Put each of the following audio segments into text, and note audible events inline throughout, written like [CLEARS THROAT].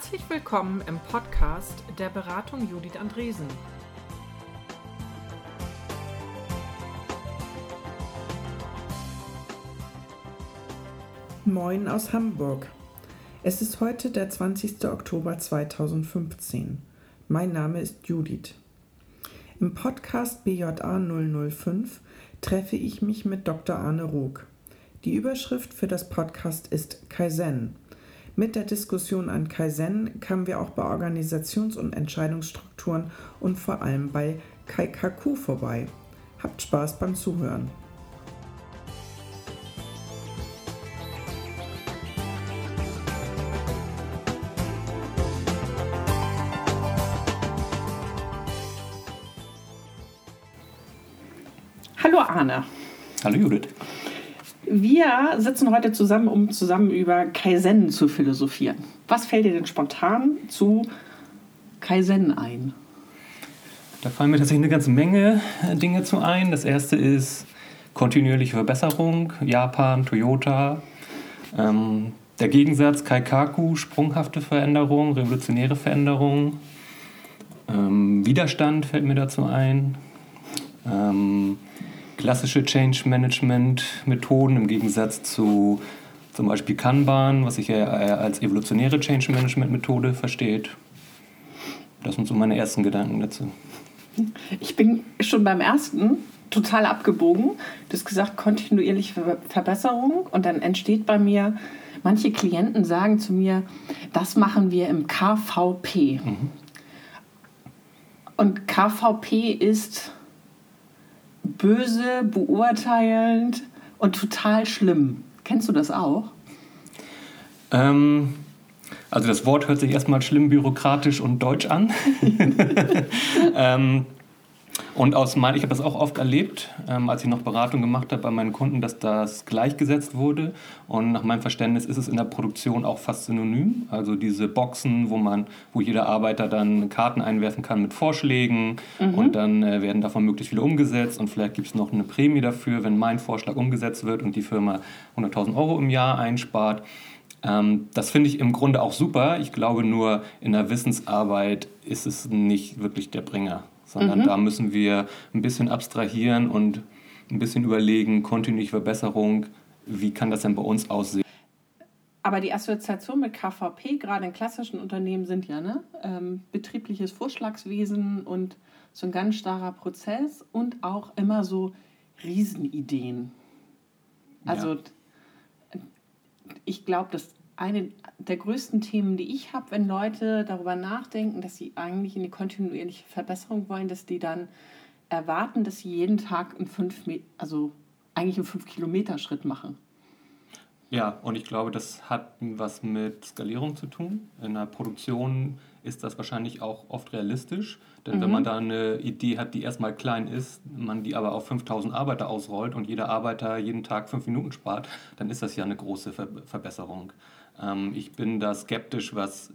Herzlich willkommen im Podcast der Beratung Judith Andresen. Moin aus Hamburg. Es ist heute der 20. Oktober 2015. Mein Name ist Judith. Im Podcast BJA 005 treffe ich mich mit Dr. Arne Rook. Die Überschrift für das Podcast ist Kaizen. Mit der Diskussion an Kaizen kamen wir auch bei Organisations- und Entscheidungsstrukturen und vor allem bei Kaikaku vorbei. Habt Spaß beim Zuhören. Hallo Arne. Hallo Judith. Wir sitzen heute zusammen, um zusammen über Kaizen zu philosophieren. Was fällt dir denn spontan zu Kaizen ein? Da fallen mir tatsächlich eine ganze Menge äh, Dinge zu ein. Das erste ist kontinuierliche Verbesserung, Japan, Toyota. Ähm, der Gegensatz Kaikaku, sprunghafte Veränderung, revolutionäre Veränderung. Ähm, Widerstand fällt mir dazu ein. Ähm, klassische Change Management Methoden im Gegensatz zu zum Beispiel Kanban, was sich ja als evolutionäre Change Management Methode versteht. Das sind so meine ersten Gedanken dazu. Ich bin schon beim ersten total abgebogen. Du hast gesagt, kontinuierliche Verbesserung und dann entsteht bei mir, manche Klienten sagen zu mir, das machen wir im KVP. Mhm. Und KVP ist böse, beurteilend und total schlimm. Kennst du das auch? Ähm, also das Wort hört sich erstmal schlimm bürokratisch und deutsch an. [LAUGHS] ähm, und aus mein, ich habe das auch oft erlebt, ähm, als ich noch Beratung gemacht habe bei meinen Kunden, dass das gleichgesetzt wurde. Und nach meinem Verständnis ist es in der Produktion auch fast synonym. Also diese Boxen, wo man, wo jeder Arbeiter dann Karten einwerfen kann mit Vorschlägen mhm. und dann äh, werden davon möglichst viele umgesetzt und vielleicht gibt es noch eine Prämie dafür, wenn mein Vorschlag umgesetzt wird und die Firma 100.000 Euro im Jahr einspart. Ähm, das finde ich im Grunde auch super. Ich glaube nur, in der Wissensarbeit ist es nicht wirklich der Bringer sondern mhm. da müssen wir ein bisschen abstrahieren und ein bisschen überlegen, kontinuierliche Verbesserung, wie kann das denn bei uns aussehen. Aber die Assoziation mit KVP, gerade in klassischen Unternehmen, sind ja ne? Ähm, betriebliches Vorschlagswesen und so ein ganz starrer Prozess und auch immer so Riesenideen. Also ja. ich glaube, dass eine der größten Themen, die ich habe, wenn Leute darüber nachdenken, dass sie eigentlich in die kontinuierliche Verbesserung wollen, dass die dann erwarten, dass sie jeden Tag einen fünf, also eigentlich einen 5 Kilometer Schritt machen. Ja, und ich glaube, das hat was mit Skalierung zu tun. In der Produktion ist das wahrscheinlich auch oft realistisch. Denn mhm. wenn man da eine Idee hat, die erstmal klein ist, man die aber auf 5000 Arbeiter ausrollt und jeder Arbeiter jeden Tag fünf Minuten spart, dann ist das ja eine große Ver Verbesserung. Ähm, ich bin da skeptisch, was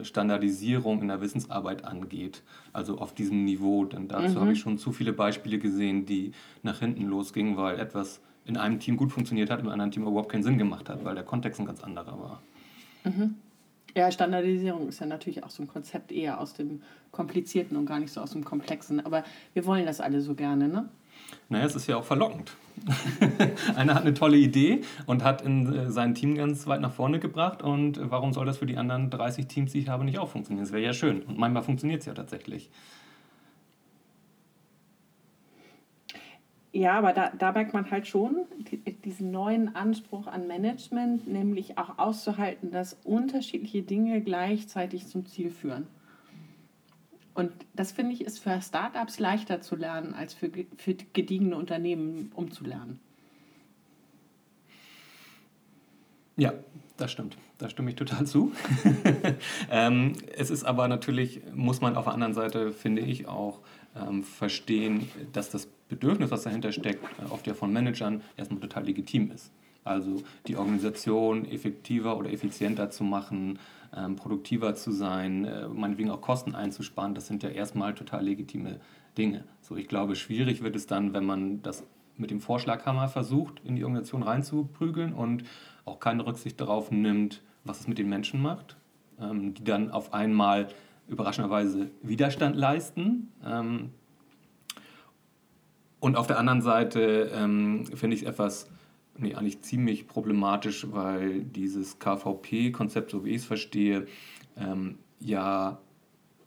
äh, Standardisierung in der Wissensarbeit angeht. Also auf diesem Niveau. Denn dazu mhm. habe ich schon zu viele Beispiele gesehen, die nach hinten losgingen, weil etwas in einem Team gut funktioniert hat, im anderen Team überhaupt keinen Sinn gemacht hat, weil der Kontext ein ganz anderer war. Mhm. Ja, Standardisierung ist ja natürlich auch so ein Konzept eher aus dem Komplizierten und gar nicht so aus dem Komplexen. Aber wir wollen das alle so gerne, ne? Naja, es ist ja auch verlockend. [LAUGHS] Einer hat eine tolle Idee und hat in äh, sein Team ganz weit nach vorne gebracht. Und warum soll das für die anderen 30 Teams, die ich habe, nicht auch funktionieren? Das wäre ja schön. Und manchmal funktioniert es ja tatsächlich. Ja, aber da, da merkt man halt schon diesen neuen Anspruch an Management, nämlich auch auszuhalten, dass unterschiedliche Dinge gleichzeitig zum Ziel führen. Und das finde ich ist für Startups leichter zu lernen als für, für gediegene Unternehmen umzulernen. Ja, das stimmt. Da stimme ich total zu. [LAUGHS] ähm, es ist aber natürlich, muss man auf der anderen Seite, finde ich, auch ähm, verstehen, dass das Bedürfnis, was dahinter steckt, äh, oft ja von Managern erstmal total legitim ist. Also die Organisation effektiver oder effizienter zu machen, ähm, produktiver zu sein, äh, meinetwegen auch Kosten einzusparen, das sind ja erstmal total legitime Dinge. So, ich glaube, schwierig wird es dann, wenn man das mit dem Vorschlaghammer versucht, in die Organisation reinzuprügeln und auch keine Rücksicht darauf nimmt, was es mit den Menschen macht. ähm, die dann auf einmal überraschenderweise Widerstand leisten. Ähm, und auf der anderen Seite ähm, finde ich es etwas, nee, eigentlich ziemlich problematisch, weil dieses KVP-Konzept, so wie ich es verstehe, ähm, ja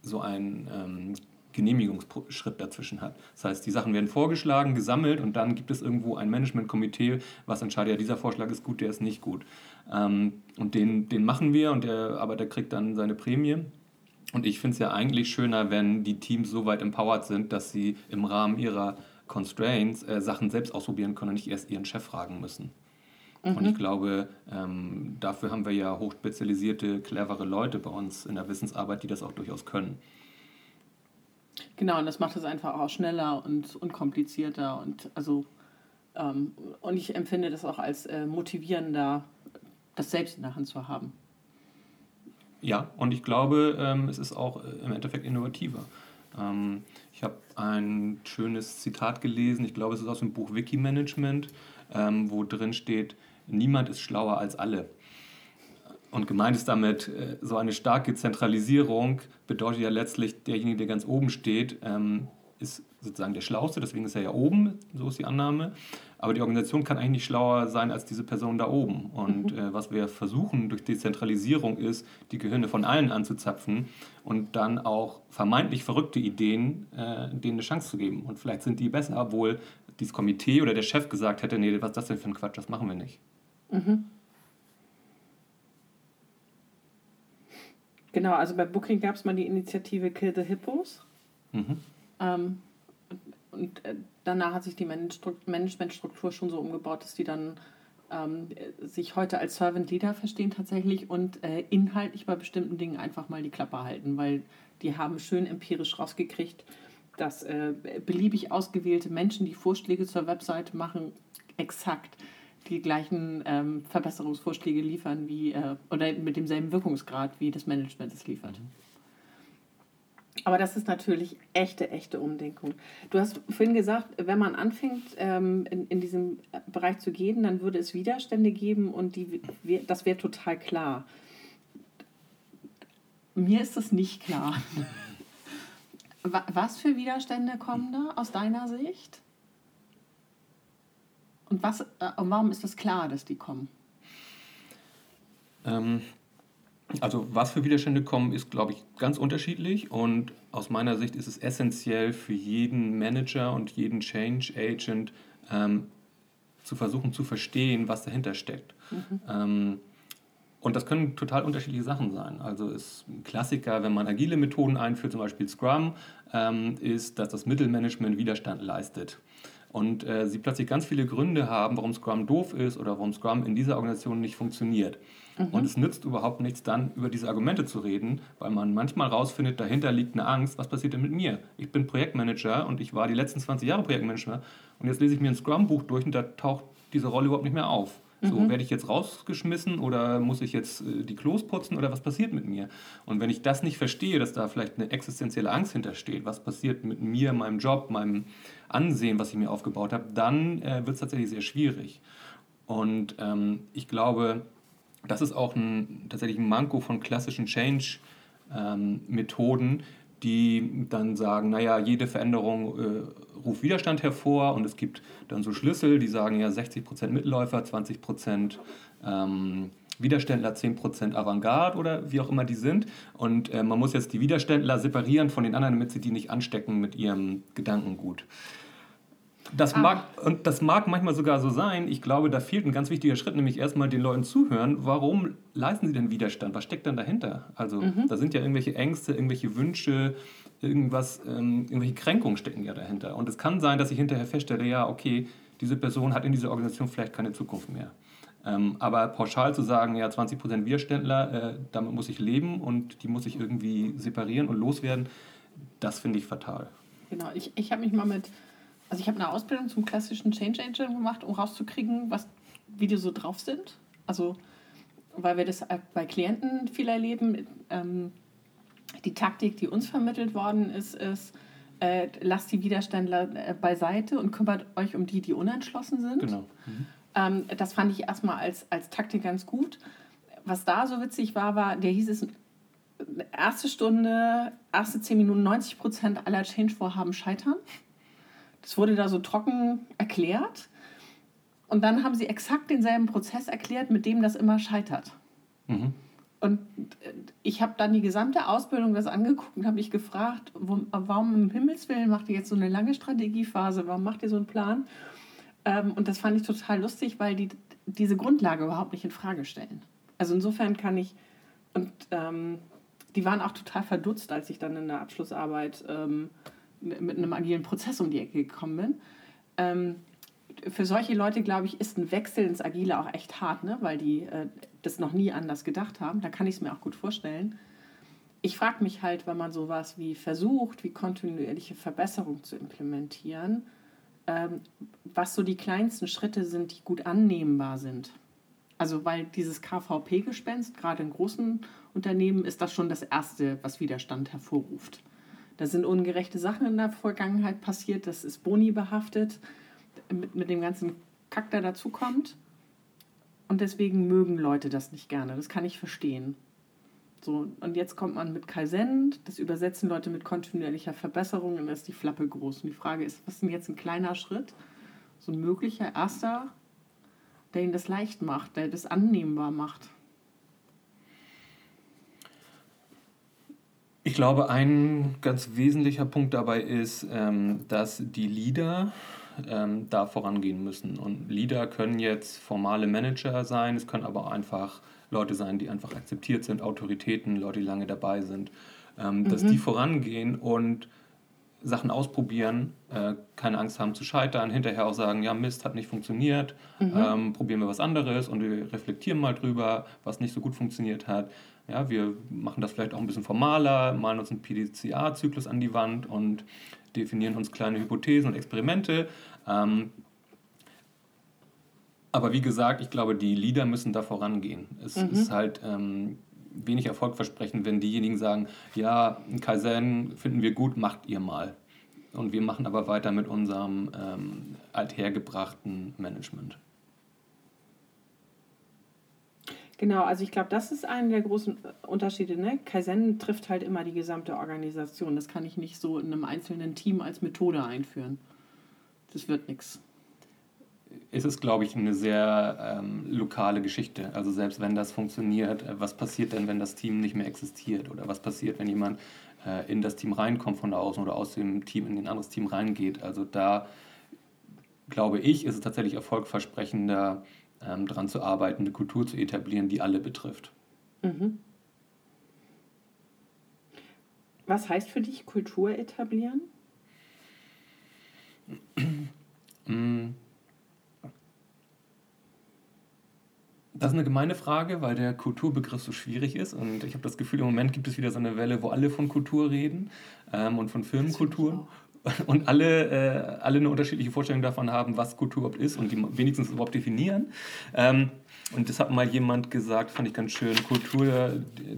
so ein ähm, Genehmigungsschritt dazwischen hat. Das heißt, die Sachen werden vorgeschlagen, gesammelt und dann gibt es irgendwo ein Managementkomitee, was entscheidet, ja, dieser Vorschlag ist gut, der ist nicht gut. Ähm, und den, den machen wir und der Arbeiter kriegt dann seine Prämie. Und ich finde es ja eigentlich schöner, wenn die Teams so weit empowered sind, dass sie im Rahmen ihrer Constraints äh, Sachen selbst ausprobieren können und nicht erst ihren Chef fragen müssen. Mhm. Und ich glaube, ähm, dafür haben wir ja hochspezialisierte, clevere Leute bei uns in der Wissensarbeit, die das auch durchaus können. Genau, und das macht es einfach auch schneller und unkomplizierter und also ähm, und ich empfinde das auch als äh, motivierender, das selbst in der Hand zu haben. Ja, und ich glaube, ähm, es ist auch äh, im Endeffekt innovativer. Ähm, ich habe ein schönes Zitat gelesen, ich glaube, es ist aus dem Buch Wikimanagement, ähm, wo drin steht, niemand ist schlauer als alle. Und gemeint ist damit, äh, so eine starke Zentralisierung bedeutet ja letztlich, derjenige, der ganz oben steht, ähm, ist sozusagen der Schlauste, deswegen ist er ja oben, so ist die Annahme. Aber die Organisation kann eigentlich nicht schlauer sein als diese Person da oben. Und mhm. äh, was wir versuchen durch Dezentralisierung ist, die Gehirne von allen anzuzapfen und dann auch vermeintlich verrückte Ideen, äh, denen eine Chance zu geben. Und vielleicht sind die besser, obwohl dieses Komitee oder der Chef gesagt hätte, nee, was ist das denn für ein Quatsch, das machen wir nicht. Mhm. Genau, also bei Booking gab es mal die Initiative Kill the Hippos. Mhm. Ähm, und äh, danach hat sich die Managementstruktur schon so umgebaut, dass die dann ähm, sich heute als Servant Leader verstehen tatsächlich und äh, inhaltlich bei bestimmten Dingen einfach mal die Klappe halten, weil die haben schön empirisch rausgekriegt, dass äh, beliebig ausgewählte Menschen, die Vorschläge zur Webseite machen, exakt die gleichen ähm, Verbesserungsvorschläge liefern wie äh, oder mit demselben Wirkungsgrad wie das Management es liefert. Aber das ist natürlich echte, echte Umdenkung. Du hast vorhin gesagt, wenn man anfängt, ähm, in, in diesem Bereich zu gehen, dann würde es Widerstände geben und die, das wäre total klar. Mir ist das nicht klar. [LAUGHS] Was für Widerstände kommen da aus deiner Sicht? Und, was, äh, und warum ist das klar, dass die kommen? Ähm, also was für Widerstände kommen, ist, glaube ich, ganz unterschiedlich. Und aus meiner Sicht ist es essentiell für jeden Manager und jeden Change Agent ähm, zu versuchen zu verstehen, was dahinter steckt. Mhm. Ähm, und das können total unterschiedliche Sachen sein. Also ist ein Klassiker, wenn man agile Methoden einführt, zum Beispiel Scrum, ähm, ist, dass das Mittelmanagement Widerstand leistet und äh, sie plötzlich ganz viele Gründe haben, warum Scrum doof ist oder warum Scrum in dieser Organisation nicht funktioniert. Mhm. Und es nützt überhaupt nichts, dann über diese Argumente zu reden, weil man manchmal rausfindet, dahinter liegt eine Angst, was passiert denn mit mir? Ich bin Projektmanager und ich war die letzten 20 Jahre Projektmanager und jetzt lese ich mir ein Scrum-Buch durch und da taucht diese Rolle überhaupt nicht mehr auf. So, mhm. werde ich jetzt rausgeschmissen oder muss ich jetzt äh, die Klos putzen oder was passiert mit mir? Und wenn ich das nicht verstehe, dass da vielleicht eine existenzielle Angst hintersteht, was passiert mit mir, meinem Job, meinem Ansehen, was ich mir aufgebaut habe, dann äh, wird es tatsächlich sehr schwierig. Und ähm, ich glaube, das ist auch ein, tatsächlich ein Manko von klassischen Change-Methoden, die dann sagen, naja, jede Veränderung äh, ruft Widerstand hervor und es gibt dann so Schlüssel, die sagen ja 60% Mitläufer, 20% ähm, Widerständler, 10% Avantgarde oder wie auch immer die sind. Und äh, man muss jetzt die Widerständler separieren von den anderen, damit sie die nicht anstecken mit ihrem Gedankengut. Das mag, und das mag manchmal sogar so sein. Ich glaube, da fehlt ein ganz wichtiger Schritt, nämlich erstmal den Leuten zuhören. Warum leisten sie denn Widerstand? Was steckt dann dahinter? Also, mhm. da sind ja irgendwelche Ängste, irgendwelche Wünsche, irgendwas, ähm, irgendwelche Kränkungen stecken ja dahinter. Und es kann sein, dass ich hinterher feststelle, ja, okay, diese Person hat in dieser Organisation vielleicht keine Zukunft mehr. Ähm, aber pauschal zu sagen, ja, 20% Widerständler, äh, damit muss ich leben und die muss ich irgendwie separieren und loswerden, das finde ich fatal. Genau, ich, ich habe mich mal mit also ich habe eine Ausbildung zum klassischen Change Agent gemacht, um rauszukriegen, was, wie die so drauf sind. Also, weil wir das bei Klienten viel erleben. Ähm, die Taktik, die uns vermittelt worden ist, ist, äh, lasst die Widerständler äh, beiseite und kümmert euch um die, die unentschlossen sind. Genau. Mhm. Ähm, das fand ich erstmal als, als Taktik ganz gut. Was da so witzig war, war, der hieß es, erste Stunde, erste zehn Minuten, 90 Prozent aller Change-Vorhaben scheitern. Das wurde da so trocken erklärt. Und dann haben sie exakt denselben Prozess erklärt, mit dem das immer scheitert. Mhm. Und äh, ich habe dann die gesamte Ausbildung das angeguckt und habe mich gefragt, warum im Himmelswillen macht ihr jetzt so eine lange Strategiephase? Warum macht ihr so einen Plan? Ähm, und das fand ich total lustig, weil die diese Grundlage überhaupt nicht in Frage stellen. Also insofern kann ich, und ähm, die waren auch total verdutzt, als ich dann in der Abschlussarbeit ähm, mit einem agilen Prozess um die Ecke gekommen bin. Ähm, für solche Leute, glaube ich, ist ein Wechsel ins Agile auch echt hart, ne? weil die äh, das noch nie anders gedacht haben. Da kann ich es mir auch gut vorstellen. Ich frage mich halt, wenn man sowas wie versucht, wie kontinuierliche Verbesserung zu implementieren, ähm, was so die kleinsten Schritte sind, die gut annehmbar sind. Also weil dieses KVP-Gespenst, gerade in großen Unternehmen, ist das schon das Erste, was Widerstand hervorruft. Da sind ungerechte Sachen in der Vergangenheit passiert, das ist Boni behaftet, mit, mit dem ganzen Kack, der dazukommt. Und deswegen mögen Leute das nicht gerne, das kann ich verstehen. So, und jetzt kommt man mit Kaizen, das übersetzen Leute mit kontinuierlicher Verbesserung und dann ist die Flappe groß. Und die Frage ist, was ist denn jetzt ein kleiner Schritt, so ein möglicher erster, der ihnen das leicht macht, der das annehmbar macht? Ich glaube, ein ganz wesentlicher Punkt dabei ist, ähm, dass die Leader ähm, da vorangehen müssen. Und Leader können jetzt formale Manager sein, es können aber auch einfach Leute sein, die einfach akzeptiert sind, Autoritäten, Leute, die lange dabei sind, ähm, dass mhm. die vorangehen und Sachen ausprobieren, äh, keine Angst haben zu scheitern, hinterher auch sagen, ja Mist, hat nicht funktioniert, mhm. ähm, probieren wir was anderes und wir reflektieren mal drüber, was nicht so gut funktioniert hat. Ja, wir machen das vielleicht auch ein bisschen formaler, malen uns einen PDCA-Zyklus an die Wand und definieren uns kleine Hypothesen und Experimente. Ähm, aber wie gesagt, ich glaube, die Leader müssen da vorangehen. Es mhm. ist halt ähm, wenig erfolgversprechend, wenn diejenigen sagen, ja, Kaizen finden wir gut, macht ihr mal. Und wir machen aber weiter mit unserem ähm, althergebrachten Management. Genau, also ich glaube, das ist einer der großen Unterschiede. Ne? Kaizen trifft halt immer die gesamte Organisation. Das kann ich nicht so in einem einzelnen Team als Methode einführen. Das wird nichts ist es, glaube ich, eine sehr ähm, lokale Geschichte. Also selbst wenn das funktioniert, äh, was passiert denn, wenn das Team nicht mehr existiert? Oder was passiert, wenn jemand äh, in das Team reinkommt von außen oder aus dem Team in ein anderes Team reingeht? Also da, glaube ich, ist es tatsächlich erfolgversprechender, ähm, daran zu arbeiten, eine Kultur zu etablieren, die alle betrifft. Mhm. Was heißt für dich Kultur etablieren? Das ist eine gemeine Frage, weil der Kulturbegriff so schwierig ist. Und ich habe das Gefühl, im Moment gibt es wieder so eine Welle, wo alle von Kultur reden ähm, und von Firmenkultur. Und alle, äh, alle eine unterschiedliche Vorstellung davon haben, was Kultur überhaupt ist und die wenigstens überhaupt definieren. Ähm, und das hat mal jemand gesagt, fand ich ganz schön, Kultur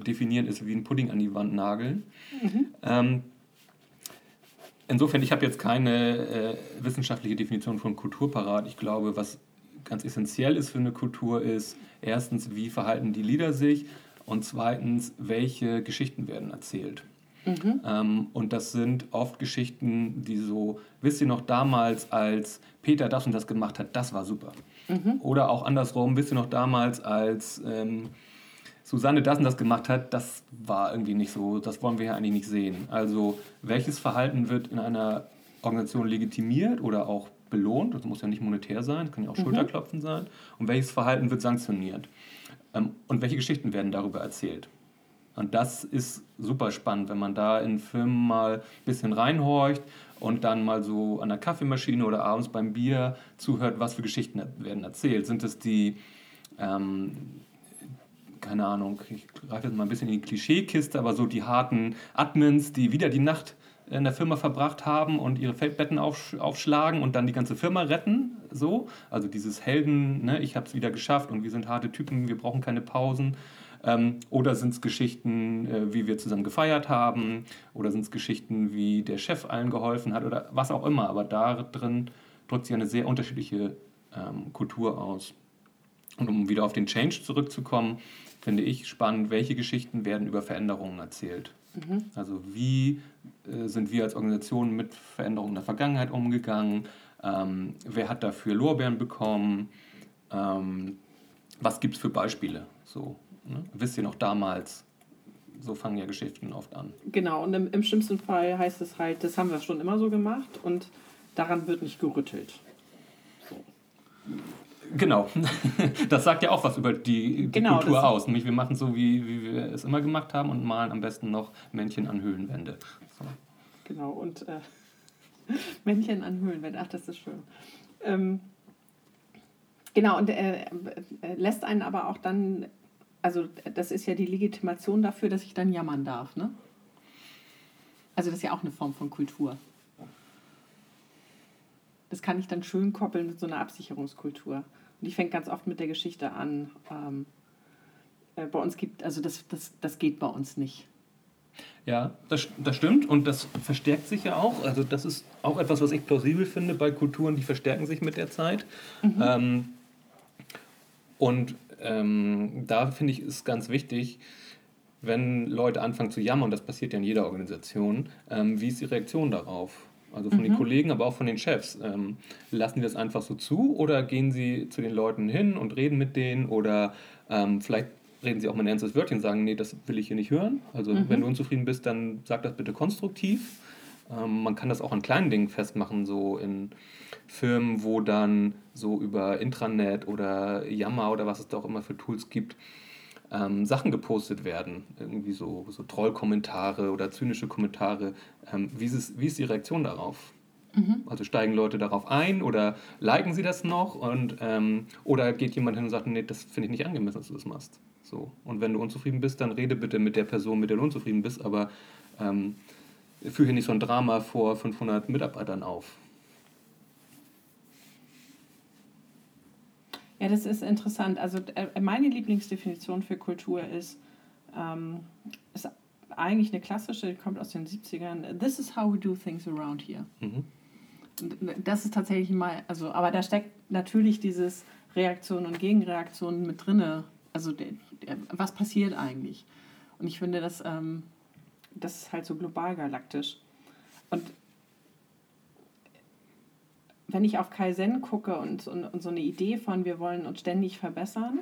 definieren ist wie ein Pudding an die Wand nageln. Mhm. Ähm, insofern, ich habe jetzt keine äh, wissenschaftliche Definition von Kultur parat. Ich glaube, was ganz essentiell ist für eine Kultur, ist erstens, wie verhalten die Lieder sich und zweitens, welche Geschichten werden erzählt. Mhm. Ähm, und das sind oft Geschichten, die so, wisst ihr noch damals, als Peter das und das gemacht hat, das war super. Mhm. Oder auch andersrum, wisst ihr noch damals, als ähm, Susanne das und das gemacht hat, das war irgendwie nicht so, das wollen wir ja eigentlich nicht sehen. Also welches Verhalten wird in einer Organisation legitimiert oder auch belohnt, das muss ja nicht monetär sein, das kann ja auch mhm. Schulterklopfen sein, und welches Verhalten wird sanktioniert. Ähm, und welche Geschichten werden darüber erzählt. Und das ist super spannend, wenn man da in Filmen mal ein bisschen reinhorcht und dann mal so an der Kaffeemaschine oder abends beim Bier zuhört, was für Geschichten werden erzählt. Sind es die, ähm, keine Ahnung, ich greife jetzt mal ein bisschen in die Klischeekiste, aber so die harten Admins, die wieder die Nacht in der Firma verbracht haben und ihre Feldbetten auf, aufschlagen und dann die ganze Firma retten. So, also dieses Helden, ne, ich habe es wieder geschafft und wir sind harte Typen, wir brauchen keine Pausen. Ähm, oder sind es Geschichten, äh, wie wir zusammen gefeiert haben? Oder sind es Geschichten, wie der Chef allen geholfen hat? Oder was auch immer. Aber da drin drückt sich eine sehr unterschiedliche ähm, Kultur aus. Und um wieder auf den Change zurückzukommen, finde ich spannend, welche Geschichten werden über Veränderungen erzählt. Mhm. Also wie äh, sind wir als Organisation mit Veränderungen der Vergangenheit umgegangen? Ähm, wer hat dafür Lorbeeren bekommen? Ähm, was gibt es für Beispiele? So, ne? Wisst ihr noch damals? So fangen ja Geschichten oft an. Genau, und im, im schlimmsten Fall heißt es halt, das haben wir schon immer so gemacht und daran wird nicht gerüttelt. So. Genau, [LAUGHS] das sagt ja auch was über die, die genau, Kultur aus. Nämlich wir machen so, wie, wie wir es immer gemacht haben und malen am besten noch Männchen an Höhlenwände. So. Genau, und äh, [LAUGHS] Männchen an Höhlenwände, ach, das ist schön. Ähm, genau, und er äh, lässt einen aber auch dann, also das ist ja die Legitimation dafür, dass ich dann jammern darf, ne? Also das ist ja auch eine Form von Kultur. Das kann ich dann schön koppeln mit so einer Absicherungskultur. Und die fängt ganz oft mit der Geschichte an. Ähm, äh, bei uns gibt, also das, das, das geht bei uns nicht. Ja, das, das stimmt und das verstärkt sich ja auch. Also das ist auch etwas, was ich plausibel finde bei Kulturen, die verstärken sich mit der Zeit. Mhm. Ähm, und ähm, da finde ich es ganz wichtig, wenn Leute anfangen zu jammern, und das passiert ja in jeder Organisation, ähm, wie ist die Reaktion darauf? Also von mhm. den Kollegen, aber auch von den Chefs. Ähm, lassen die das einfach so zu oder gehen sie zu den Leuten hin und reden mit denen oder ähm, vielleicht reden sie auch mal ein ernstes Wörtchen und sagen, nee, das will ich hier nicht hören. Also mhm. wenn du unzufrieden bist, dann sag das bitte konstruktiv. Ähm, man kann das auch an kleinen Dingen festmachen, so in Firmen, wo dann so über Intranet oder Yammer oder was es da auch immer für Tools gibt, ähm, Sachen gepostet werden, irgendwie so, so Trollkommentare oder zynische Kommentare. Ähm, wie, ist es, wie ist die Reaktion darauf? Mhm. Also steigen Leute darauf ein oder liken sie das noch und ähm, oder geht jemand hin und sagt, nee, das finde ich nicht angemessen, dass du das machst. So. Und wenn du unzufrieden bist, dann rede bitte mit der Person, mit der du unzufrieden bist, aber ähm, führe hier nicht so ein Drama vor 500 Mitarbeitern auf. Ja, das ist interessant. Also äh, meine Lieblingsdefinition für Kultur ist, ähm, ist eigentlich eine klassische, die kommt aus den 70ern. This is how we do things around here. Mhm. Das ist tatsächlich mal, also, aber da steckt natürlich dieses Reaktion und Gegenreaktion mit drinne. Also der, der, was passiert eigentlich? Und ich finde, das, ähm, das ist halt so global galaktisch. Und wenn ich auf Kaizen gucke und, und, und, so eine Idee von, wir wollen uns ständig verbessern,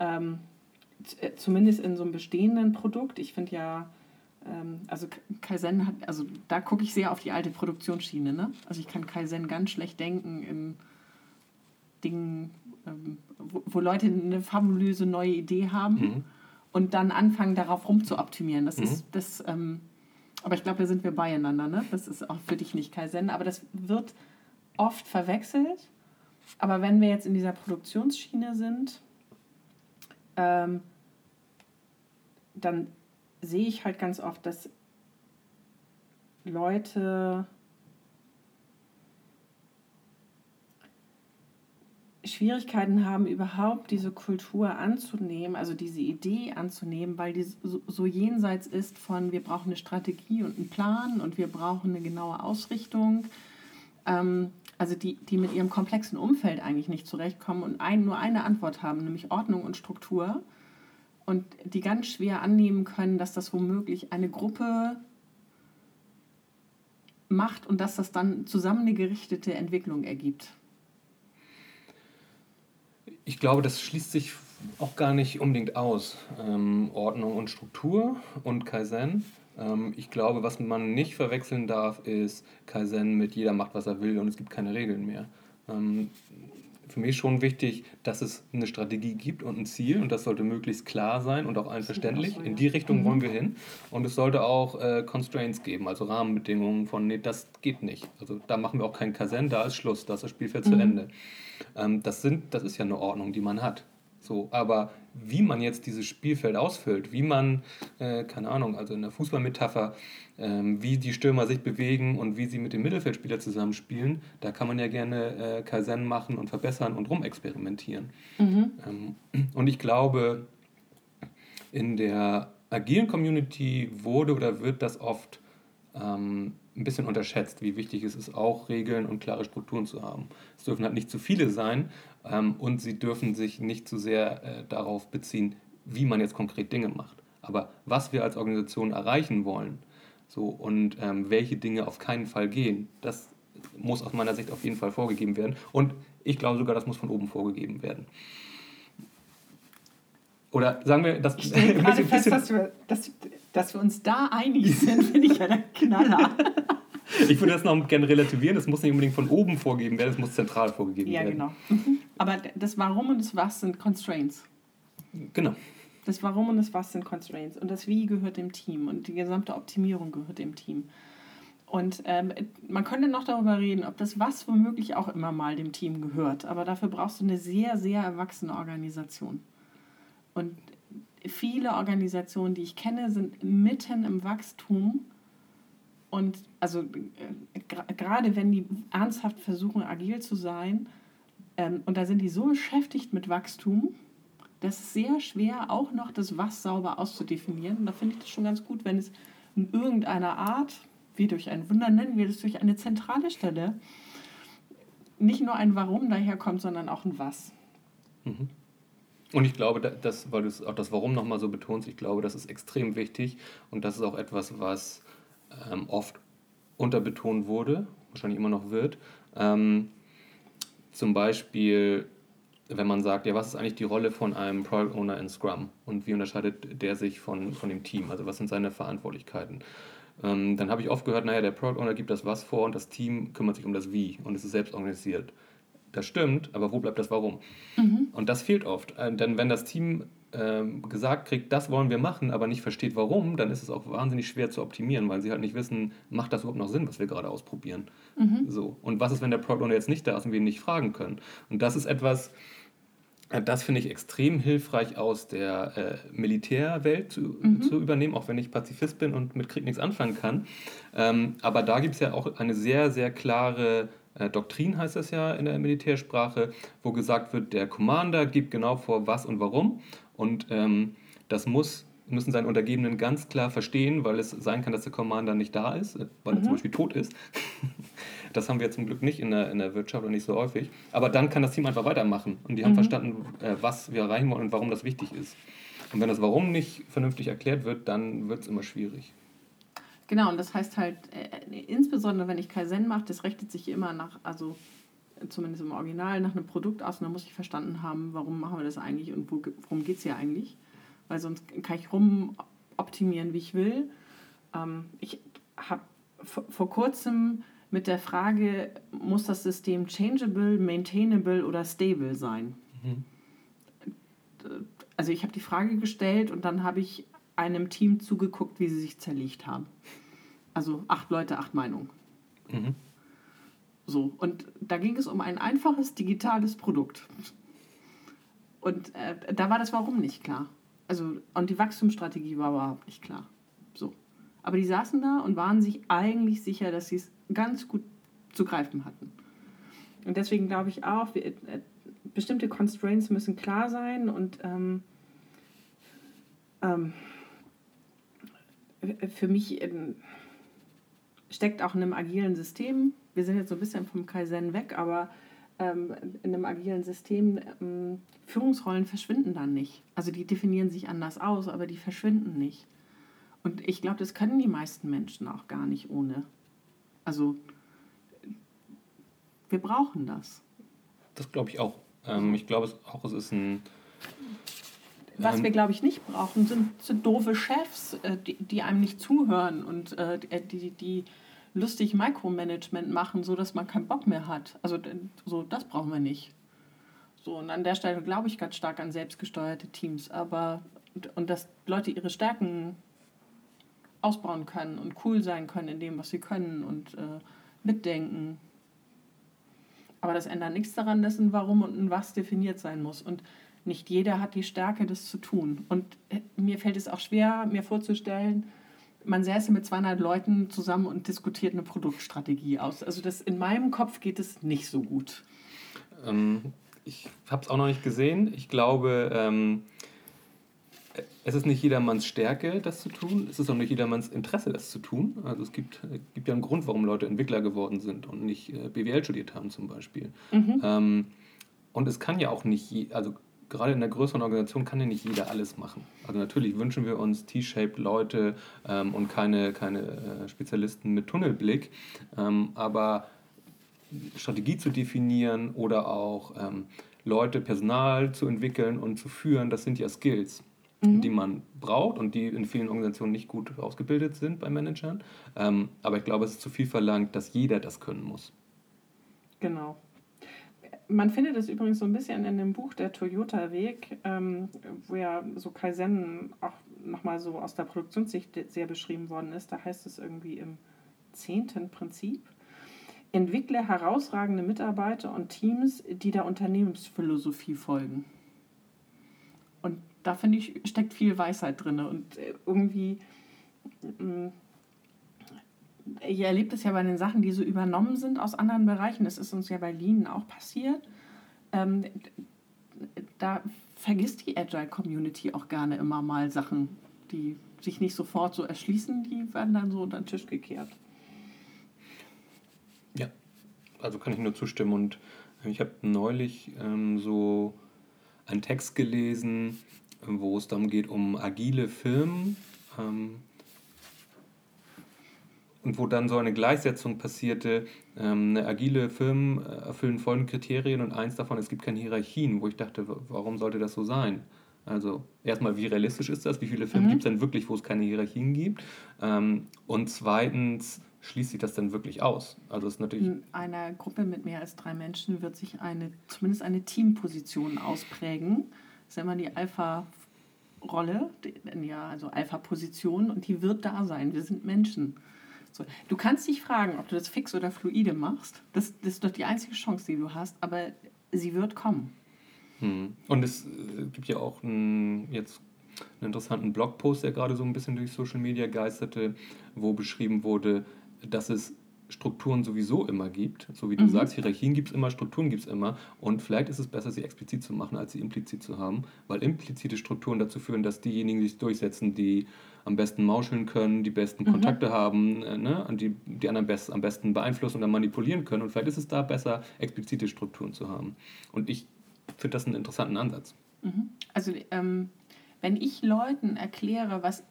ähm, äh, zumindest in so einem bestehenden Produkt, ich finde ja, ähm, also Kaizen hat, also da gucke ich sehr auf die alte Produktionsschiene, ne? Also ich kann Kaizen ganz schlecht denken in Dingen, ähm, wo, wo, Leute eine fabulöse neue Idee haben mhm. Und dann anfangen, darauf rumzuoptimieren. Das mhm. ist das, ähm, aber ich glaube, da sind wir beieinander, ne? Das ist auch für dich nicht Kaizen, aber das wird oft verwechselt. Aber wenn wir jetzt in dieser Produktionsschiene sind, ähm, dann sehe ich halt ganz oft, dass Leute Schwierigkeiten haben, überhaupt diese Kultur anzunehmen, also diese Idee anzunehmen, weil die so, jenseits ist von, wir brauchen eine Strategie und einen Plan und wir brauchen eine genaue Ausrichtung. Ähm, also die, die mit ihrem komplexen Umfeld eigentlich nicht zurechtkommen und ein, nur eine Antwort haben, nämlich Ordnung und Struktur. Und die ganz schwer annehmen können, dass das womöglich eine Gruppe macht und dass das dann zusammen eine gerichtete Entwicklung ergibt. Ich glaube, das schließt sich auch gar nicht unbedingt aus. Ähm, Ordnung und Struktur und Kaizen. Ähm, ich glaube, was man nicht verwechseln darf, ist Kaizen mit jeder macht, was er will und es gibt keine Regeln mehr. Ähm, für mich ist schon wichtig, dass es eine Strategie gibt und ein Ziel und das sollte möglichst klar sein und auch allen verständlich. In die Richtung mhm. wollen wir hin und es sollte auch äh, Constraints geben, also Rahmenbedingungen von, nee, das geht nicht. Also da machen wir auch keinen Kaizen, da ist Schluss, da ist das Spielfeld mhm. zu Ende. Ähm, das, sind, das ist ja eine Ordnung, die man hat. So, aber wie man jetzt dieses Spielfeld ausfüllt, wie man, äh, keine Ahnung, also in der Fußballmetapher, ähm, wie die Stürmer sich bewegen und wie sie mit dem Mittelfeldspieler zusammenspielen, da kann man ja gerne äh, Kaizen machen und verbessern und rumexperimentieren. Mhm. Ähm, [CLEARS THROAT] und ich glaube, in der agilen Community wurde oder wird das oft ähm, ein bisschen unterschätzt, wie wichtig es ist, auch Regeln und klare Strukturen zu haben. Es dürfen halt nicht zu viele sein ähm, und sie dürfen sich nicht zu sehr äh, darauf beziehen, wie man jetzt konkret Dinge macht. Aber was wir als Organisation erreichen wollen so, und ähm, welche Dinge auf keinen Fall gehen, das muss aus meiner Sicht auf jeden Fall vorgegeben werden. Und ich glaube sogar, das muss von oben vorgegeben werden. Oder sagen wir, das ich stelle [LAUGHS] gerade fest, dass wir, dass, dass wir uns da einig sind, [LAUGHS] finde ich ja der Knaller. Ich würde das noch gerne relativieren. Es muss nicht unbedingt von oben vorgegeben werden, es muss zentral vorgegeben ja, werden. Ja, genau. Mhm. Aber das Warum und das Was sind Constraints. Genau. Das Warum und das Was sind Constraints. Und das Wie gehört dem Team. Und die gesamte Optimierung gehört dem Team. Und ähm, man könnte noch darüber reden, ob das Was womöglich auch immer mal dem Team gehört. Aber dafür brauchst du eine sehr, sehr erwachsene Organisation. Und viele Organisationen, die ich kenne, sind mitten im Wachstum. Und also äh, gerade wenn die ernsthaft versuchen, agil zu sein, ähm, und da sind die so beschäftigt mit Wachstum, das ist sehr schwer, auch noch das Was sauber auszudefinieren. Und da finde ich das schon ganz gut, wenn es in irgendeiner Art, wie durch ein Wunder nennen wir das, durch eine zentrale Stelle, nicht nur ein Warum daherkommt, sondern auch ein Was. Mhm. Und ich glaube, dass, weil du auch das Warum nochmal so betonst, ich glaube, das ist extrem wichtig und das ist auch etwas, was ähm, oft unterbetont wurde, wahrscheinlich immer noch wird. Ähm, zum Beispiel, wenn man sagt, ja, was ist eigentlich die Rolle von einem Product Owner in Scrum und wie unterscheidet der sich von, von dem Team? Also was sind seine Verantwortlichkeiten? Ähm, dann habe ich oft gehört, naja, der Product Owner gibt das Was vor und das Team kümmert sich um das Wie und es ist selbst organisiert. Das stimmt, aber wo bleibt das Warum? Mhm. Und das fehlt oft. Äh, denn wenn das Team ähm, gesagt kriegt, das wollen wir machen, aber nicht versteht, warum, dann ist es auch wahnsinnig schwer zu optimieren, weil sie halt nicht wissen, macht das überhaupt noch Sinn, was wir gerade ausprobieren. Mhm. So. Und was ist, wenn der Product Owner jetzt nicht da ist und wir ihn nicht fragen können? Und das ist etwas, äh, das finde ich extrem hilfreich aus der äh, Militärwelt zu, mhm. zu, übernehmen, auch wenn ich Pazifist bin und mit Krieg nichts anfangen kann. Ähm, aber da gibt es ja auch eine sehr, sehr klare äh, Doktrin heißt das ja in der Militärsprache, wo gesagt wird, der Commander gibt genau vor, was und warum. Und ähm, das muss, müssen seine Untergebenen ganz klar verstehen, weil es sein kann, dass der Commander nicht da ist, äh, weil mhm. er zum mhm. Beispiel tot ist. [LAUGHS] das haben wir zum Glück nicht in der, in der Wirtschaft und nicht so häufig. Aber dann kann das Team einfach weitermachen. Und die haben mhm. verstanden, äh, was wir erreichen wollen und warum das wichtig ist. Und wenn das Warum nicht vernünftig erklärt wird, dann wird es immer schwierig. Genau, und das heißt halt, äh, insbesondere wenn ich Kaizen mache, das richtet sich immer nach, also zumindest im Original, nach einem Produkt aus. Und da muss ich verstanden haben, warum machen wir das eigentlich und wo, worum geht es hier eigentlich. Weil sonst kann ich rum optimieren, wie ich will. Ähm, ich habe vor kurzem mit der Frage, muss das System changeable, maintainable oder stable sein? Mhm. Also ich habe die Frage gestellt und dann habe ich einem Team zugeguckt, wie sie sich zerlegt haben. Also acht Leute, acht Meinungen. Mhm. So, und da ging es um ein einfaches digitales Produkt. Und äh, da war das Warum nicht klar. Also, und die Wachstumsstrategie war überhaupt nicht klar. So. Aber die saßen da und waren sich eigentlich sicher, dass sie es ganz gut zu greifen hatten. Und deswegen glaube ich auch, wir, äh, bestimmte Constraints müssen klar sein und ähm, ähm, für mich in, steckt auch in einem agilen System. Wir sind jetzt so ein bisschen vom Kaizen weg, aber ähm, in einem agilen System ähm, Führungsrollen verschwinden dann nicht. Also die definieren sich anders aus, aber die verschwinden nicht. Und ich glaube, das können die meisten Menschen auch gar nicht ohne. Also wir brauchen das. Das glaube ich auch. Ähm, ich glaube auch, es ist ein was wir, glaube ich, nicht brauchen, sind, sind doofe Chefs, äh, die, die einem nicht zuhören und äh, die, die lustig Micromanagement machen, sodass man keinen Bock mehr hat. Also so, das brauchen wir nicht. So, und an der Stelle glaube ich ganz stark an selbstgesteuerte Teams. Aber und dass Leute ihre Stärken ausbauen können und cool sein können in dem, was sie können und äh, mitdenken. Aber das ändert nichts daran, dass ein Warum und ein Was definiert sein muss. Und nicht jeder hat die Stärke, das zu tun. Und äh, mir fällt es auch schwer, mir vorzustellen, man säße mit 200 Leuten zusammen und diskutiert eine Produktstrategie aus. Also das in meinem Kopf geht es nicht so gut. Ähm, ich habe es auch noch nicht gesehen. Ich glaube, ähm, es ist nicht jedermanns Stärke, das zu tun. Es ist auch nicht jedermanns Interesse, das zu tun. Also es gibt, äh, gibt ja einen Grund, warum Leute Entwickler geworden sind und nicht äh, BWL studiert haben zum Beispiel. Mhm. Ähm, und es kann ja auch nicht, also gerade in der größeren Organisation kann ja nicht jeder alles machen. Also natürlich wünschen wir uns T-shaped Leute ähm, und keine, keine äh, Spezialisten mit Tunnelblick, ähm, aber Strategie zu definieren oder auch ähm, Leute, Personal zu entwickeln und zu führen, das sind ja Skills, mhm. die man braucht und die in vielen Organisationen nicht gut ausgebildet sind bei Managern. Ähm, aber ich glaube, es ist zu viel verlangt, dass jeder das können muss. Genau. Man findet es übrigens so ein bisschen in dem Buch Der Toyota-Weg, ähm, wo ja so Kaizen auch nochmal so aus der Produktionssicht sehr beschrieben worden ist. Da heißt es irgendwie im zehnten Prinzip, entwickle herausragende Mitarbeiter und Teams, die der Unternehmensphilosophie folgen. Und da finde ich, steckt viel Weisheit drin. Und äh, irgendwie, ihr erlebt es ja bei den Sachen, die so übernommen sind aus anderen Bereichen. Das ist uns ja bei Lean auch passiert. Ähm, da vergisst die Agile Community auch gerne immer mal Sachen, die sich nicht sofort so erschließen, die werden dann so unter den Tisch gekehrt. Ja, also kann ich nur zustimmen. Und ich habe neulich ähm, so einen Text gelesen, wo es darum geht, um agile Firmen. Ähm, und wo dann so eine Gleichsetzung passierte. Ähm, eine agile Firmen äh, erfüllen folgende Kriterien und eins davon, es gibt keine Hierarchien, wo ich dachte, warum sollte das so sein? Also erstmal, wie realistisch ist das? Wie viele Firmen mhm. gibt es denn wirklich, wo es keine Hierarchien gibt? Ähm, und zweitens, schließt sich das denn wirklich aus? Also ist natürlich In einer Gruppe mit mehr als drei Menschen wird sich eine, zumindest eine Teamposition ausprägen. Das ist immer die Alpha-Rolle, ja, also Alpha-Position und die wird da sein. Wir sind Menschen. So. Du kannst dich fragen, ob du das fix oder fluide machst. Das, das ist doch die einzige Chance, die du hast, aber sie wird kommen. Hm. Und es äh, gibt ja auch ein, jetzt einen interessanten Blogpost, der gerade so ein bisschen durch Social Media geisterte, wo beschrieben wurde, dass es Strukturen sowieso immer gibt. So wie du mhm. sagst, Hierarchien gibt es immer, Strukturen gibt es immer. Und vielleicht ist es besser, sie explizit zu machen, als sie implizit zu haben, weil implizite Strukturen dazu führen, dass diejenigen sich durchsetzen, die am besten mauscheln können, die besten mhm. Kontakte haben, äh, ne, die, die anderen best, am besten beeinflussen oder manipulieren können. Und vielleicht ist es da besser, explizite Strukturen zu haben. Und ich finde das einen interessanten Ansatz. Mhm. Also ähm, wenn ich Leuten erkläre, was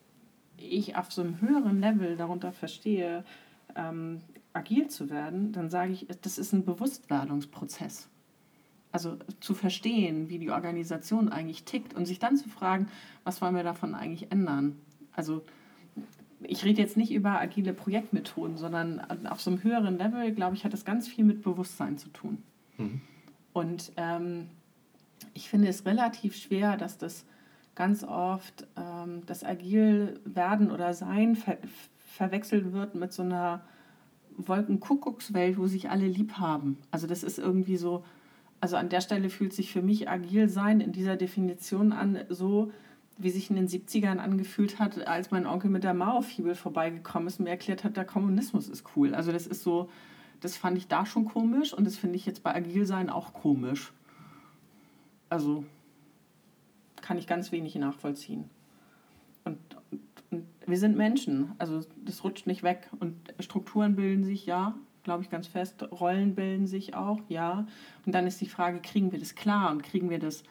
ich auf so einem höheren Level darunter verstehe, ähm, agil zu werden, dann sage ich, das ist ein Bewusstwerdungsprozess. Also zu verstehen, wie die Organisation eigentlich tickt und sich dann zu fragen, was wollen wir davon eigentlich ändern? Also ich rede jetzt nicht über agile Projektmethoden, sondern auf so einem höheren Level, glaube ich, hat das ganz viel mit Bewusstsein zu tun. Mhm. Und ähm, ich finde es relativ schwer, dass das ganz oft ähm, das agil werden oder sein ver verwechselt wird mit so einer Wolkenkuckuckswelt, wo sich alle lieb haben. Also das ist irgendwie so, also an der Stelle fühlt sich für mich agil sein in dieser Definition an, so wie sich in den 70ern angefühlt hat, als mein Onkel mit der Mauerfibel vorbeigekommen ist und mir erklärt hat, der Kommunismus ist cool. Also das ist so, das fand ich da schon komisch und das finde ich jetzt bei Agil sein auch komisch. Also kann ich ganz wenig nachvollziehen. Und wir sind Menschen, also das rutscht nicht weg. Und Strukturen bilden sich, ja, glaube ich ganz fest. Rollen bilden sich auch, ja. Und dann ist die Frage, kriegen wir das klar und kriegen wir das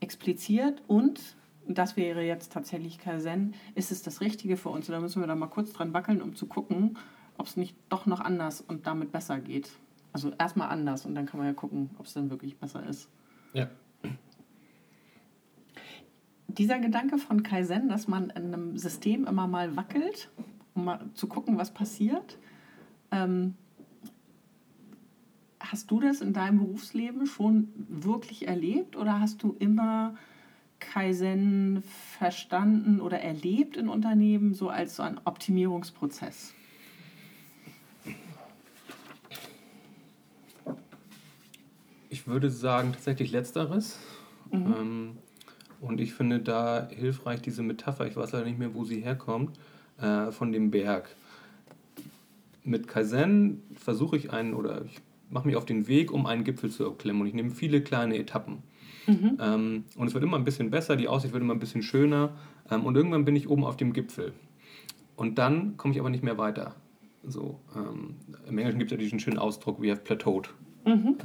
expliziert und und das wäre jetzt tatsächlich Kaizen, ist es das Richtige für uns? Da müssen wir da mal kurz dran wackeln, um zu gucken, ob es nicht doch noch anders und damit besser geht. Also erstmal anders und dann kann man ja gucken, ob es dann wirklich besser ist. Ja. Dieser Gedanke von Kaizen, dass man in einem System immer mal wackelt, um mal zu gucken, was passiert, ähm, hast du das in deinem Berufsleben schon wirklich erlebt oder hast du immer Kaizen verstanden oder erlebt in Unternehmen so als so ein Optimierungsprozess? Ich würde sagen tatsächlich letzteres. Mhm. Ähm, und ich finde da hilfreich diese Metapher, ich weiß leider nicht mehr, wo sie herkommt, äh, von dem Berg. Mit Kaizen versuche ich einen oder ich mache mich auf den Weg, um einen Gipfel zu erklimmen. Und ich nehme viele kleine Etappen. Mhm. Ähm, und es wird immer ein bisschen besser, die Aussicht wird immer ein bisschen schöner. Ähm, und irgendwann bin ich oben auf dem Gipfel. Und dann komme ich aber nicht mehr weiter. So, ähm, Im Englischen gibt es ja diesen schönen Ausdruck, we have plateaued. Mhm.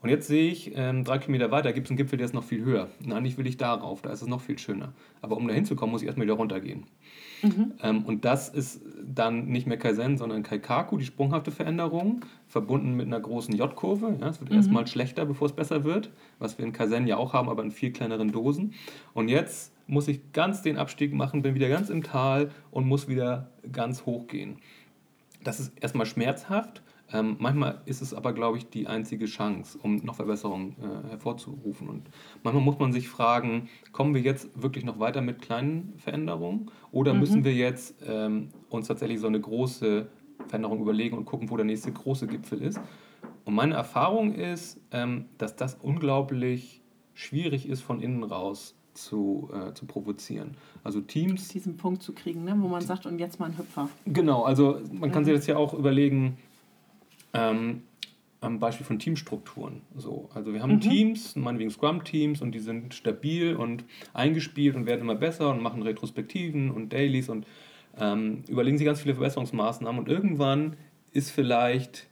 Und jetzt sehe ich, ähm, drei Kilometer weiter gibt es einen Gipfel, der ist noch viel höher. Und eigentlich will ich darauf, da ist es noch viel schöner. Aber um da hinzukommen, muss ich erstmal wieder runtergehen. Mhm. Ähm, und das ist dann nicht mehr Kaizen, sondern Kaikaku, die sprunghafte Veränderung, verbunden mit einer großen J-Kurve. Ja, es wird mhm. erstmal schlechter, bevor es besser wird, was wir in Kaizen ja auch haben, aber in viel kleineren Dosen. Und jetzt muss ich ganz den Abstieg machen, bin wieder ganz im Tal und muss wieder ganz hoch gehen. Das ist erstmal schmerzhaft, ähm, manchmal ist es aber, glaube ich, die einzige Chance, um noch Verbesserungen äh, hervorzurufen. Und manchmal muss man sich fragen, kommen wir jetzt wirklich noch weiter mit kleinen Veränderungen oder mhm. müssen wir jetzt ähm, uns tatsächlich so eine große Veränderung überlegen und gucken, wo der nächste große Gipfel ist? Und meine Erfahrung ist, ähm, dass das unglaublich schwierig ist, von innen raus zu, äh, zu provozieren. Also Teams. Diesen Punkt zu kriegen, ne? wo man sagt, und jetzt mal ein Hüpfer. Genau, also man kann mhm. sich das ja auch überlegen, ähm, am Beispiel von Teamstrukturen. So, also wir haben mhm. Teams, meinetwegen Scrum-Teams, und die sind stabil und eingespielt und werden immer besser und machen Retrospektiven und Dailies und ähm, überlegen sich ganz viele Verbesserungsmaßnahmen und irgendwann ist vielleicht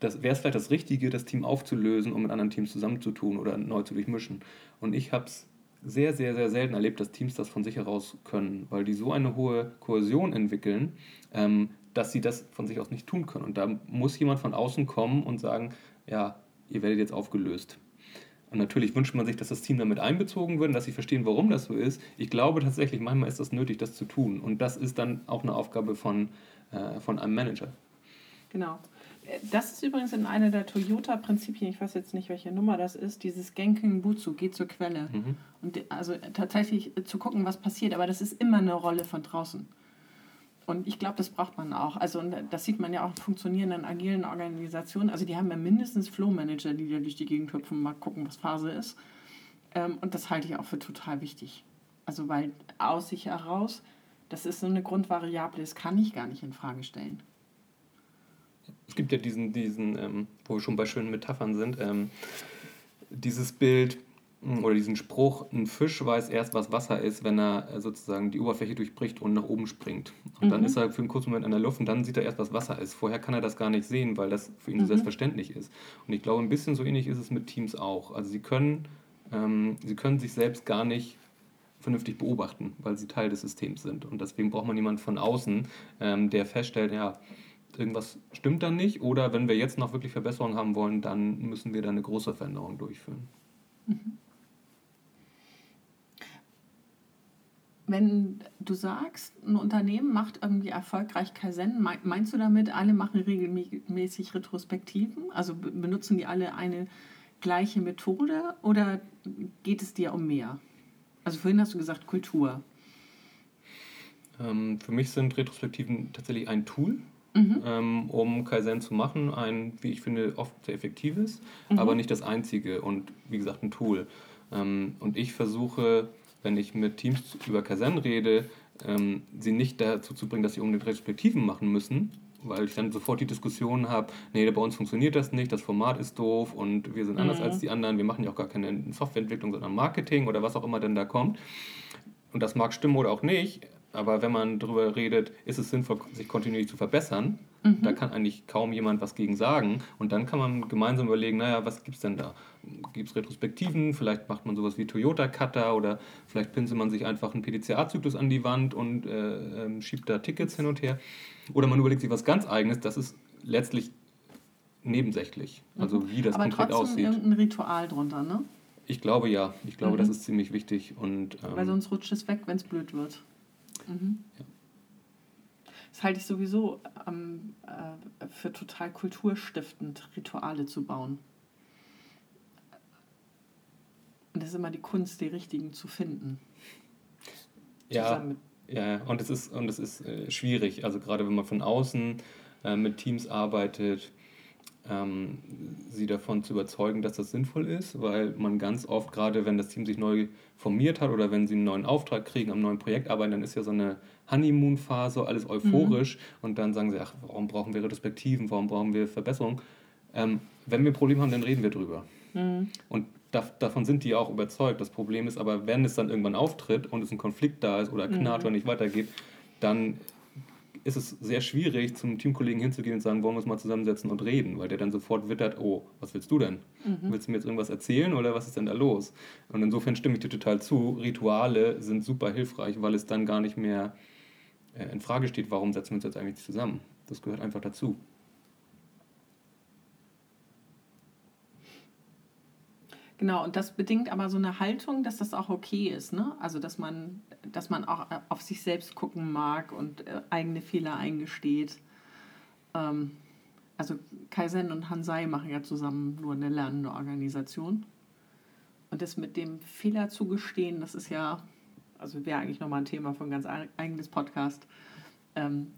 das wäre es vielleicht das Richtige, das Team aufzulösen, um mit anderen Teams zusammenzutun oder neu zu durchmischen. Und ich habe es sehr, sehr, sehr selten erlebt, dass Teams das von sich heraus können, weil die so eine hohe Kohäsion entwickeln, ähm, dass sie das von sich aus nicht tun können. Und da muss jemand von außen kommen und sagen, ja, ihr werdet jetzt aufgelöst. Und natürlich wünscht man sich, dass das Team damit einbezogen wird und dass sie verstehen, warum das so ist. Ich glaube tatsächlich, manchmal ist das nötig, das zu tun. Und das ist dann auch eine Aufgabe von, äh, von einem Manager. Genau. Das ist übrigens in einer der Toyota-Prinzipien, ich weiß jetzt nicht, welche Nummer das ist, dieses Genking Butsu, geht zur Quelle. Mhm. Und also tatsächlich zu gucken, was passiert, aber das ist immer eine Rolle von draußen. Und ich glaube, das braucht man auch. Also das sieht man ja auch in funktionierenden agilen Organisationen. Also die haben ja mindestens Flow-Manager, die da durch die Gegend hüpfen, mal gucken, was Phase ist. Ähm, und das halte ich auch für total wichtig. Also weil aus sich heraus, das ist so eine Grundvariable, das kann ich gar nicht in Frage stellen. Es gibt ja diesen, diesen ähm, wo wir schon bei schönen Metaphern sind, ähm, dieses Bild, oder diesen Spruch, ein Fisch weiß erst, was Wasser ist, wenn er äh, sozusagen die Oberfläche durchbricht und nach oben springt. Und mhm. dann ist er für einen kurzen Moment in der Luft und dann sieht er erst, was Wasser ist. Vorher kann er das gar nicht sehen, weil das für ihn mhm. so selbstverständlich ist. Und ich glaube, ein bisschen so ähnlich ist es mit Teams auch. Also sie können, ähm, sie können sich selbst gar nicht vernünftig beobachten, weil sie Teil des Systems sind. Und deswegen braucht man jemanden von außen, ähm, der feststellt, ja, irgendwas stimmt dann nicht. Oder wenn wir jetzt noch wirklich Verbesserungen haben wollen, dann müssen wir da eine große Veränderung durchführen. Mhm. Wenn du sagst, ein Unternehmen macht irgendwie erfolgreich Kaizen, meinst du damit, alle machen regelmäßig Retrospektiven? Also benutzen die alle eine gleiche Methode oder geht es dir um mehr? Also vorhin hast du gesagt Kultur. Ähm, für mich sind Retrospektiven tatsächlich ein Tool, mhm. ähm, um Kaizen zu machen. Ein, wie ich finde, oft sehr effektives, mhm. aber nicht das einzige und wie gesagt ein Tool. Ähm, und ich versuche wenn ich mit Teams über Kaizen rede, ähm, sie nicht dazu zu bringen, dass sie unbedingt Respektiven machen müssen, weil ich dann sofort die Diskussion habe, nee, bei uns funktioniert das nicht, das Format ist doof und wir sind anders mhm. als die anderen, wir machen ja auch gar keine Softwareentwicklung, sondern Marketing oder was auch immer denn da kommt. Und das mag stimmen oder auch nicht, aber wenn man darüber redet, ist es sinnvoll, sich kontinuierlich zu verbessern, mhm. da kann eigentlich kaum jemand was gegen sagen. Und dann kann man gemeinsam überlegen, naja, was gibt es denn da? Gibt es Retrospektiven? Vielleicht macht man sowas wie Toyota-Cutter oder vielleicht pinselt man sich einfach einen PDCA-Zyklus an die Wand und äh, äh, schiebt da Tickets hin und her. Oder man überlegt sich was ganz Eigenes, das ist letztlich nebensächlich. Also wie das Aber konkret aussieht. Aber irgendein Ritual drunter, ne? Ich glaube ja. Ich glaube, mhm. das ist ziemlich wichtig. Und, ähm, Weil sonst rutscht es weg, wenn es blöd wird. Mhm. Ja. Das halte ich sowieso ähm, äh, für total kulturstiftend, Rituale zu bauen. Und das ist immer die Kunst, die richtigen zu finden. Ja, ja und es ist, und es ist äh, schwierig. Also gerade wenn man von außen äh, mit Teams arbeitet, ähm, sie davon zu überzeugen, dass das sinnvoll ist, weil man ganz oft, gerade wenn das Team sich neu formiert hat oder wenn sie einen neuen Auftrag kriegen, am neuen Projekt arbeiten, dann ist ja so eine Honeymoon-Phase, alles euphorisch mhm. und dann sagen sie, ach, warum brauchen wir Retrospektiven, warum brauchen wir Verbesserungen? Ähm, wenn wir ein Problem haben, dann reden wir drüber. Mhm. Und davon sind die auch überzeugt. Das Problem ist aber, wenn es dann irgendwann auftritt und es ein Konflikt da ist oder knarrt mhm. oder nicht weitergeht, dann ist es sehr schwierig, zum Teamkollegen hinzugehen und sagen, wollen wir uns mal zusammensetzen und reden, weil der dann sofort wittert, oh, was willst du denn? Mhm. Willst du mir jetzt irgendwas erzählen oder was ist denn da los? Und insofern stimme ich dir total zu, Rituale sind super hilfreich, weil es dann gar nicht mehr äh, in Frage steht, warum setzen wir uns jetzt eigentlich zusammen. Das gehört einfach dazu. Genau, und das bedingt aber so eine Haltung, dass das auch okay ist, ne? Also dass man, dass man auch äh, auf sich selbst gucken mag und äh, eigene Fehler eingesteht. Ähm, also Kaizen und Hansai machen ja zusammen nur eine lernende Organisation. Und das mit dem Fehler zugestehen, das ist ja, also wäre eigentlich nochmal ein Thema für ein ganz eigenes Podcast. Ähm,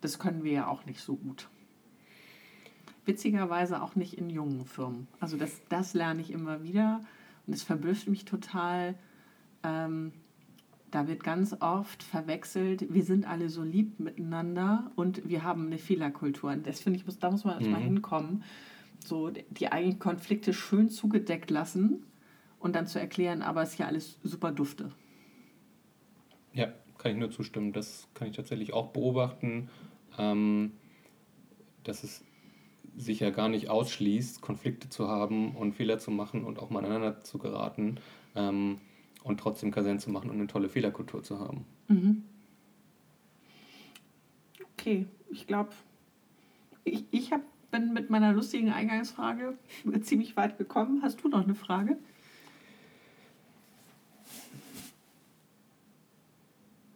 das können wir ja auch nicht so gut witzigerweise auch nicht in jungen Firmen. Also das, das lerne ich immer wieder und es verblüfft mich total. Ähm, da wird ganz oft verwechselt, wir sind alle so lieb miteinander und wir haben eine Fehlerkultur. Und das finde ich, da muss man erstmal mhm. hinkommen. So die eigenen Konflikte schön zugedeckt lassen und dann zu erklären, aber es ist ja alles super dufte. Ja, kann ich nur zustimmen. Das kann ich tatsächlich auch beobachten, ähm, dass es sich ja gar nicht ausschließt, Konflikte zu haben und Fehler zu machen und auch mal aneinander zu geraten ähm, und trotzdem Kasen zu machen und eine tolle Fehlerkultur zu haben. Mhm. Okay, ich glaube, ich, ich hab, bin mit meiner lustigen Eingangsfrage [LAUGHS] ziemlich weit gekommen. Hast du noch eine Frage?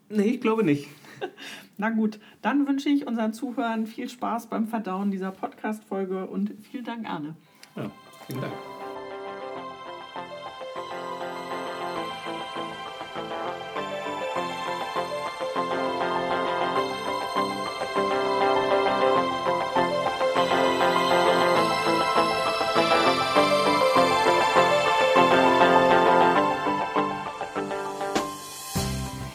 Nee, ich glaube nicht. [LAUGHS] Na gut, dann wünsche ich unseren Zuhörern viel Spaß beim Verdauen dieser Podcast-Folge und vielen Dank, Arne. Ja, vielen Dank.